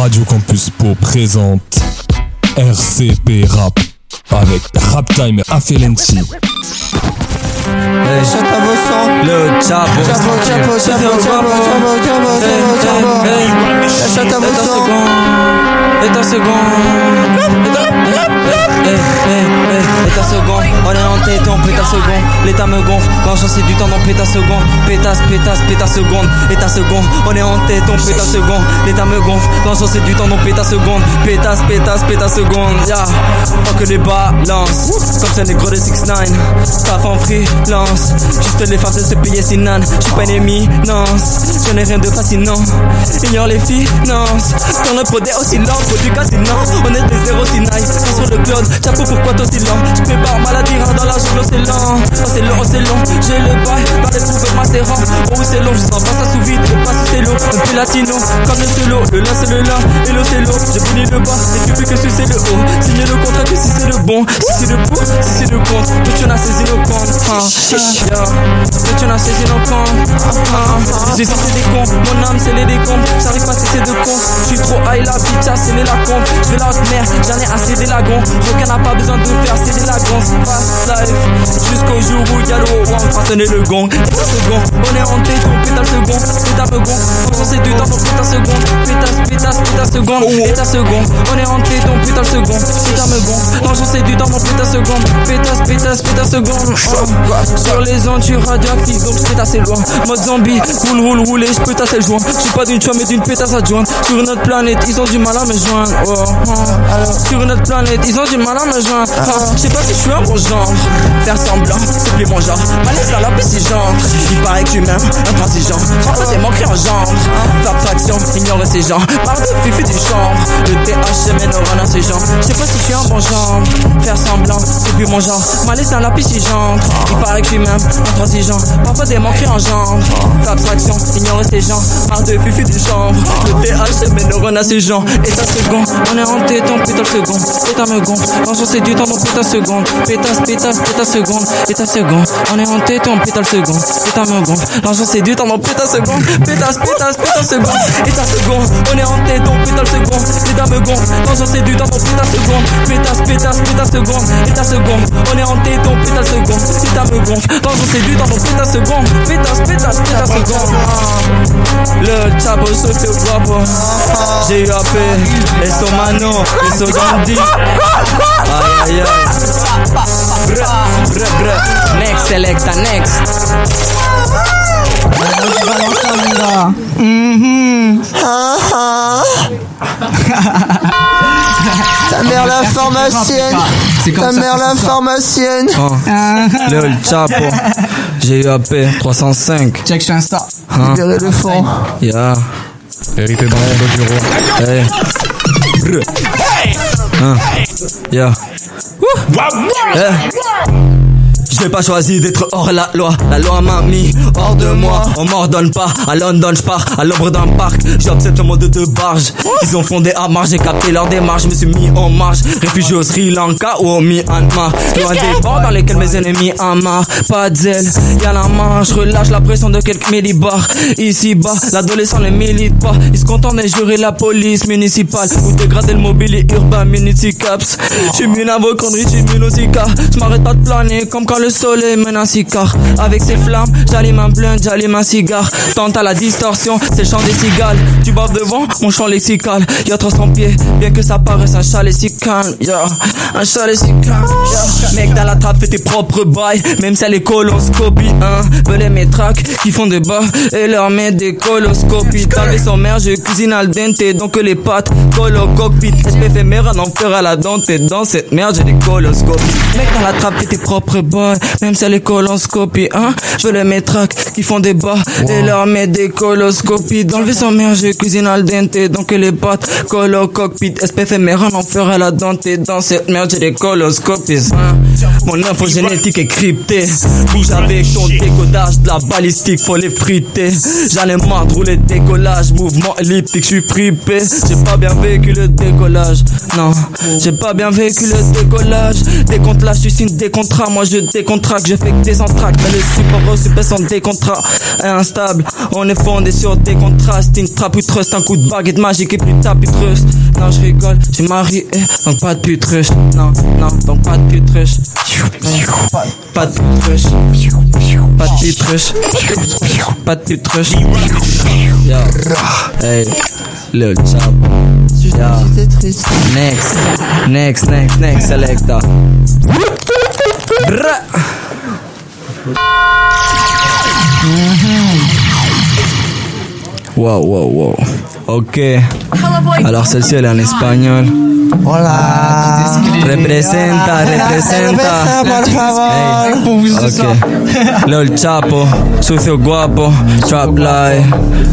Radio Campus Po présente RCP Rap avec Rap Time Affelency. Hey, vos le à vos sangs. Et un second. Et un second. L'état me gonfle. J'en sais du temps, un second. Pétasse, pétasse, pète un second. Et un second. On est en tête, on second. L'état me gonfle. J'en sais du temps, un second. Pétasse, pétasse, second. Ya. Pas que les balances. Comme c'est gros de 6-9. Taf en freelance. Juste les femmes, se payer si nan. J'suis pas une éminence. Je n'ai rien de fascinant. Ignore les finances. Dans le podé aussi lent. Produit casino. On est des zéros si nice. Sur le cloud. Chapeau, pourquoi toi si lent? J'prépare maladie dans la jungle, c'est lent. C'est long, c'est long. J'ai le bail. Dans les c'est rang. Oh, c'est long. Je sens pas ça sous vide. Et pas c'est l'eau. Un peu latino. Comme le solo. Le là, c'est le là. Et c'est l'eau. J'ai fini le bas. Et tu peux que sucer le haut. Signer le contrat que si c'est le bon. Si c'est le pour, si c'est le contre. Tout tu en as saisi nos comptes. Ah, yeah. Tout tu en as saisi comptes. Ah, J'ai cessé des cons. Mon âme, c'est les décombres. J'arrive pas à cesser de con. J'suis trop high, la bitch a scellé la compte. J'vais la mer. J'en ai assez des lagons. Aucun n'a pas besoin de faire céder la gonce. Fast life. Jusqu'au jour le one. Fera sonner le gong. Un second. On est hanté. Ton pétale second. Pétale me gong. On sait du temps pour pétale second. Pétasse, pétasse seconde. Et ta seconde. On est hanté. Ton pétale second. Pétale me gong. J'en sais du temps pour pétale seconde. Pétasse, pétasse, pétasse seconde. Oh. Sur les ondes, tu radioactif. Donc c'est assez loin. Mode zombie. Roule, roule, roule. Et j'peux tasser le joint. J'suis pas d'une choix mais d'une pétasse adjointe. Sur notre planète, ils ont du mal à me joindre. Oh, oh. Sur notre planète, ils ont du mal à me joindre. Oh. J'sais pas si j'suis un bon genre. Faire semblant, c'est plus mon genre. Malaise à la piscine, genre. Il paraît que tu m'aimes, intransigeant. J'en fais manquer en genre. Faire traction, ignorer ces gens. Parle de fifi du chambre. Le TH mène au à ces gens. J'sais pas si j'suis un bon genre. Faire semblant, c'est plus mon genre. Malaise à la piscine, genre. Il paraît que tu m'aimes, intransigeant. Parfois des manquer en genre. Faire traction, ignorer ces gens. Parle de fifi du chambre. Le TH mène au à ces gens. Et ta seconde, on est hanté, ton putain second. Et ta me gonfle. Sais du temps, mon putain seconde. Pétasse, pétasse, pétasse seconde. Et ta seconde, on est hanté, ton putain second. Et ta me gonfle. J'en sais du temps, mon putain seconde. Pétasse, pétasse, pétasse seconde. Et ta seconde, on est hanté, ton putain second. Et ta me gonfle. J'en sais du temps, mon putain seconde. Pétasse, pétasse, pétasse seconde. Et ta seconde, on est hanté, ton putain second. Et ta me gonfle. J'en sais du temps, mon putain seconde. Pétasse, pétasse, pétasse seconde. Ah. Le chapeau se fait guapo. J'ai eu AP, et son mano, et son dandy. Aïe aïe aïe. Next, selecta, next. Ta mère la pharmacienne. C'est comme Ta mère la pharmacienne. Oh. Le chapeau. J'ai eu AP 305. Check, je suis Insta. Hein? Libérez le fond. Yeah. Vérité dans le dos du roi. Hey. Brr. Hein. Yeah. Wouh. J'ai pas choisi d'être hors la loi, la loi m'a mis hors de moi. On m'ordonne pas, à London je pars, à l'ombre d'un parc. J'observe le monde de barge. Ils ont fondé à marge, j'ai capté leur démarche, je me suis mis en marche. Réfugié au Sri Lanka ou au Myanmar. Loin des bords dans lesquels mes ennemis amarrent. Pas de zèle, y'a la marche, relâche la pression de quelques millibars. Ici bas, l'adolescent ne milite pas. Ils se contentent de jurer la police municipale ou dégrader le mobilier urbain Caps. J'suis une avocate, j'suis aussi car J'm'arrête pas de planer comme quand le soleil menace car Avec ses flammes, j'allume un blunt, j'allume un cigare. Tente à la distorsion, c'est le chant des cigales. Tu baves devant, mon chant lexical. Y'a 300 pieds, bien que ça paraisse un chalet si calme. Un calme. Mec, dans la trappe, fais tes propres bails. Même si elle est coloscopie, hein. Veulent mes tracks qui font des bas et leur mettre des coloscopies. T'avais son mère, je cuisine al dente, donc les pâtes, colo cockpit. SP éphémère, un enfer à la dente, et dans cette merde, j'ai des coloscopies. Mec, dans la trappe, fais tes propres bails. Même si elle est coloscopie, hein. Veulent mes tracks qui font des bas et leur mettre des coloscopies. Dans le vaisseau mère, je cuisine al dente, donc les pâtes, colo cockpit. SP éphémère, un enfer à la dente, et dans cette merde, j'ai des coloscopies. Mon info génétique est cryptée. Bouge avec ton décodage, de la balistique, faut les friter. J'en ai marre de rouler décollage, mouvement elliptique, j'suis fripé. J'ai pas bien vécu le décollage. Non, j'ai pas bien vécu le décollage. Des comptes là, j'suis signe des contrats. Moi je décontracte, je fais que des entractes. Mais le support au super sans des contrats. Instable, on est fondé sur des contrastes. Une trappe ou trust, un coup de baguette magique et plus tapis trust. Non, je rigole, j'ai marié, donc pas de putruche. Non, non, donc pas de putruche. Pas de putruche. Pas de putruche. Pas de putruche. Yo. Hey, Lil Chop. J'étais triste. Next, next, next, next, selecta. Wow, wow, wow. Ok. Alors celle-ci elle est en espagnol. Hola. Representa, representa. Por favor. Ok. Lol Chapo, sucio guapo, trap life.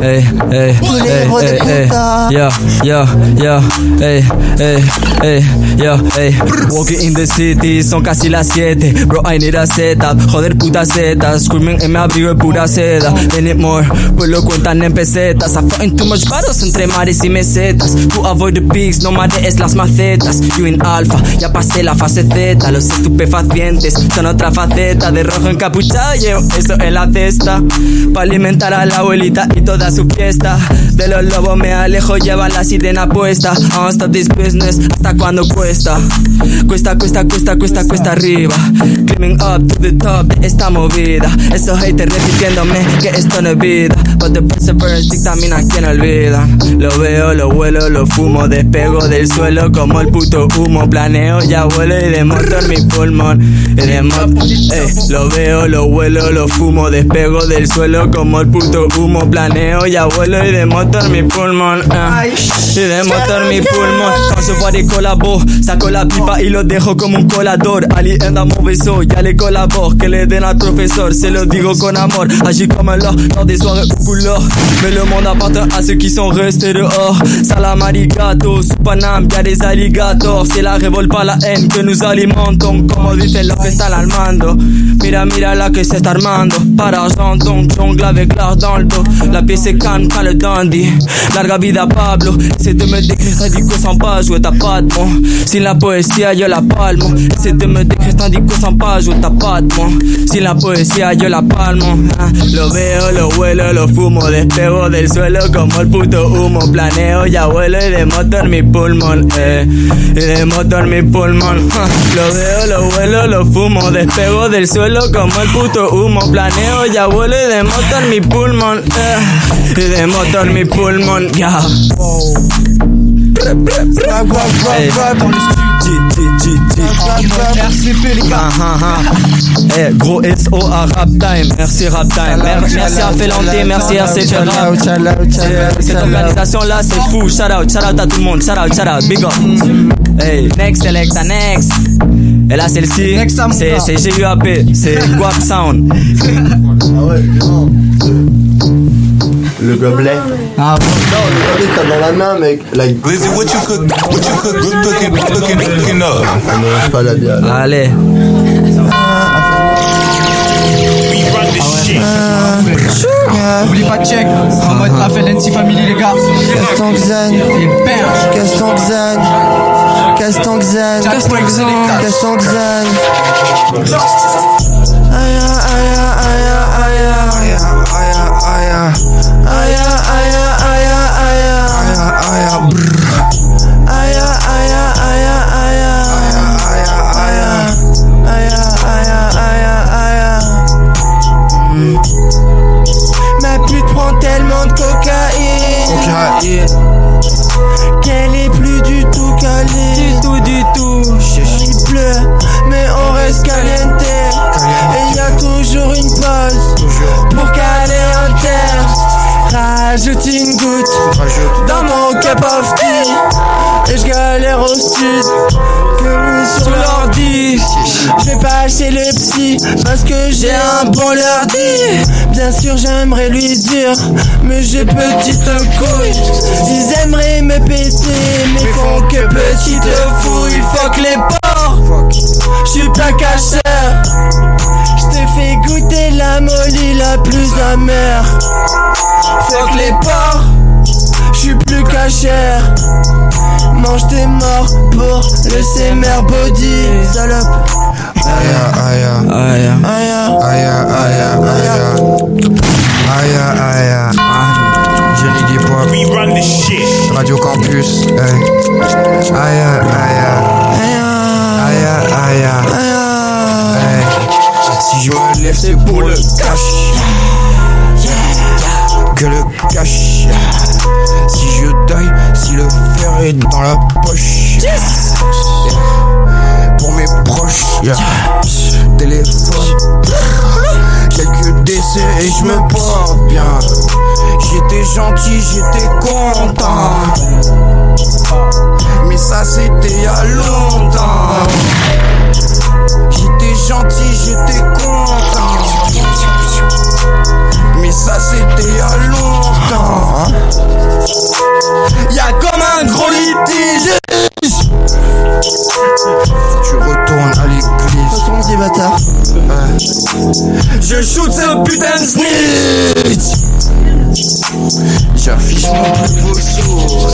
Ey, ey, ey, ey. Yo, yo, yo, ey, ey, ey, yo, ey. Walking in the city, son casi las 7. Bro, I need a setup. Joder, puta setas. Screaming en mi abrigo de pura seda. They need more, pues lo cuentan en pesetas. I find too much battles entre mares y mesetas. To avoid the peaks, no mares las macetas. You in alpha, ya pasé la fase Z. Los estupefacientes son otra faceta. De rojo encapuchado, llevo eso en la cesta. Pa' alimentar a la abuelita y toda su fiesta. De los lobos me alejo, lleva la sirena puesta. I'll stop this business hasta cuando cuesta. Cuesta, cuesta, cuesta, cuesta, cuesta arriba. Climbing up to the top de esta movida. Esos haters repitiéndome que esto no es vida. But the perseverance dictamina quien olvidan. Lo veo, lo vuelo, lo fumo. Despego del suelo como el puto humo. Planeo, ya vuelo y de motor mi pulmón. Mo- Ey, lo veo, lo vuelo, lo fumo. Despego del suelo como el puto humo. Planeo, ya vuelo y de motor mi pulmón. ah. Y de motor mi pulmón. Quand je vois des collabos, saco la pipa y lo dejo como un colador. Ali anda beso, ya le colabore. Que le den al professeur, se lo digo con amor. Agis comme un lord lors des soirées au couleur. Mais le monde appartient à ceux qui sont restés dehors. Paname, y'a des alligators. C'est la pas la haine que nous alimentons. Como dice López al Armando. Mira, mira la que se está armando. Para argent, donc jongle avec. La pièce est calme le dandy. Larga vida Pablo. Essaie de me décrire que sans pas jouer de mots. Sin la poesía yo la palmo. Essaie de me décrire que sans pas jouer de mots. Sin la poesía yo la palmo. Ah, Lo veo, lo huelo, lo fumo. Despego del suelo como el puto humo. Planeo, ya vuelo y de motor mi pulmón. Eh. Y de motor mi pulmón. Lo veo, lo huelo, lo fumo. Despego del suelo como el puto humo. Planeo, ya vuelo y de motor mi pulmón. Eh. Y de motor mi pulmón. Ya. Hey. RCP les gars. Ah, ah, ah. Eh, gros SO à Rap Time, merci Rap Time, Mer- merci à Felanté, merci à CP Rap. C'est- Cette organisation là c'est fou, shout out, shout out à tout le monde, shout out, shout out, big up. Hey, next Selecta, next. Et là celle-ci, c'est GUAP, c'est Guap Sound. Le gobelet. Ah bon. Non, le gobelet t'as dans la main, mec. Like, Lizzie, what you cook? What you cook? Good cooking, cooking, cooking up. on mélange pas la bière. là. Allez, Oublie pas de check. En mode FLNC Family les gars. Gaston Xan, Et perche. Gaston Xan, Gaston Brrr. Chez le psy parce que j'ai un bon lundi. Bien sûr, j'aimerais lui dire, mais j'ai petite couille. Ils aimeraient me péter, mais font que petite fouille. Fuck les porcs, j'suis pas cacheur. J'te fais goûter la molly la plus amère. Fuck les porcs, j'suis plus cachère. Mange tes morts pour le CMR body. Salope. Radio Campus. Hey. Aya, aya. Aya, aya. Si je me lève, c'est pour le cash. Que le cash. Si je die, si le fer est dans la poche. Mes proches. Téléphone. Quelques décès et je me porte bien. J'étais gentil, j'étais content. Mais ça c'était a longtemps. Je shoot ce putain de snitch. J'affiche mon plus beau sourire.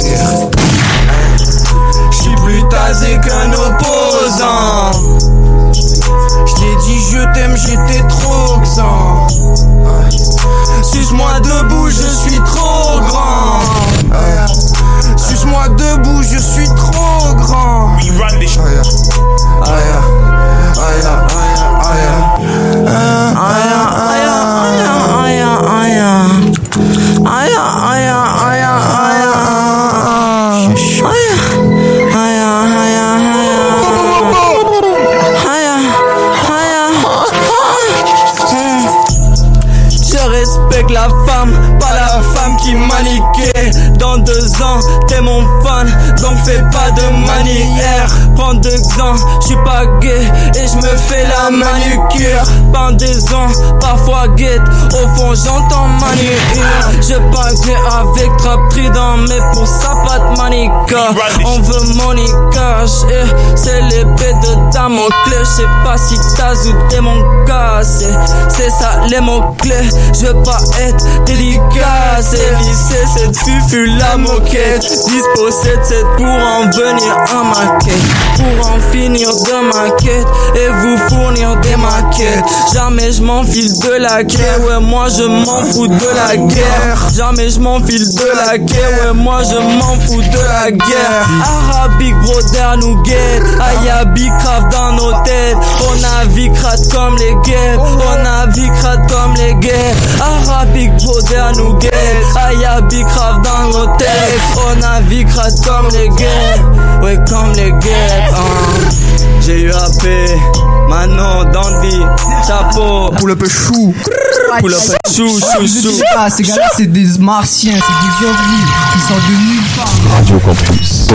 Je suis pas gay et je me fais la manucure. Pendaison, parfois guette, au fond j'entends manucure. Je pas gay avec trap trident, mais pour ça pas de manica. On veut Monica, eh, c'est l'épée de Damoclès. Je sais pas si t'as ou t'es mon cas, c'est ça les mots-clés. Je veux pas être délicat, c'est lycée, cette fufu la moquette. Dispossède cette pour en venir en maquette. Pour en finir de ma quête et vous fournir des maquettes. Jamais je m'enfile de la guerre, ouais, moi je m'en fous de la guerre. Jamais je m'enfile de la guerre, ouais, moi je m'en fous de la guerre. Arabic brother nous guette, Ayabi crave dans nos têtes. On a crade comme les guerres, on a comme les guerres. Arabic brother nous guette, Ayabi crave dans nos têtes. On a crade comme les guerres, ouais, comme les guerres. hein. J'ai eu à paix, Manon, Dandy, chapeau. Pour le peu chou. Pour le chou, chou, Je chou. pas, ces gars-là, c'est des martiens, c'est des ovnis. Ils sont de nulle part. Radio Campus